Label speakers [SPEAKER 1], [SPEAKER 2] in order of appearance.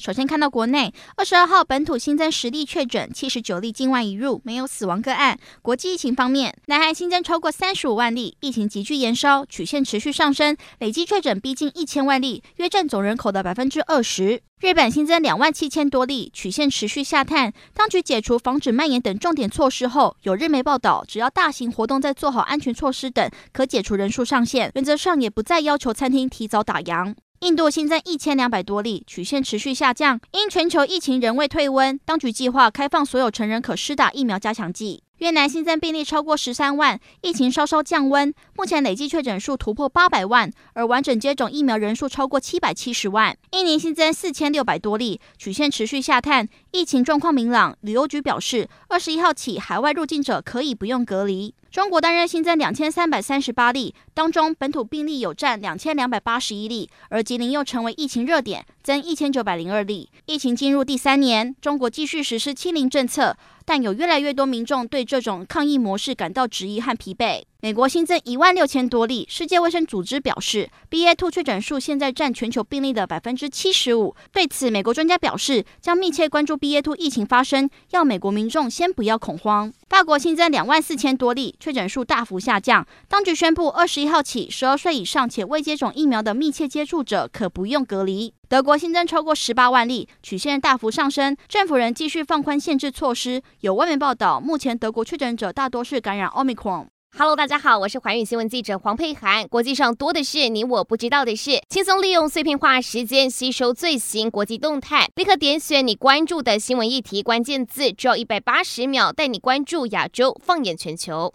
[SPEAKER 1] 首先看到国内，二十二号本土新增十例确诊，七十九例境外移入，没有死亡个案。国际疫情方面，南韩新增超过三十五万例，疫情急剧延烧，曲线持续上升，累计确诊逼近一千万例，约占总人口的百分之二十。日本新增两万七千多例，曲线持续下探。当局解除防止蔓延等重点措施后，有日媒报道，只要大型活动在做好安全措施等，可解除人数上限。原则上也不再要求餐厅提早打烊。印度新增一千两百多例，曲线持续下降。因全球疫情仍未退温，当局计划开放所有成人可施打疫苗加强剂。越南新增病例超过十三万，疫情稍稍降温，目前累计确诊数突破八百万，而完整接种疫苗人数超过七百七十万。印尼新增四千六百多例，曲线持续下探，疫情状况明朗。旅游局表示，二十一号起，海外入境者可以不用隔离。中国单日新增两千三百三十八例，当中本土病例有占两千两百八十一例，而吉林又成为疫情热点，增一千九百零二例。疫情进入第三年，中国继续实施清零政策。但有越来越多民众对这种抗疫模式感到质疑和疲惫。美国新增一万六千多例，世界卫生组织表示，BA.2 确诊数现在占全球病例的百分之七十五。对此，美国专家表示，将密切关注 BA.2 疫情发生，要美国民众先不要恐慌。法国新增两万四千多例，确诊数大幅下降。当局宣布，二十一号起，十二岁以上且未接种疫苗的密切接触者可不用隔离。德国新增超过十八万例，曲线大幅上升，政府仍继续放宽限制措施。有外媒报道，目前德国确诊者大多是感染 Omicron。
[SPEAKER 2] Hello，大家好，我是环宇新闻记者黄佩涵。国际上多的是你我不知道的事，轻松利用碎片化时间吸收最新国际动态，立刻点选你关注的新闻议题关键字，只要一百八十秒带你关注亚洲，放眼全球。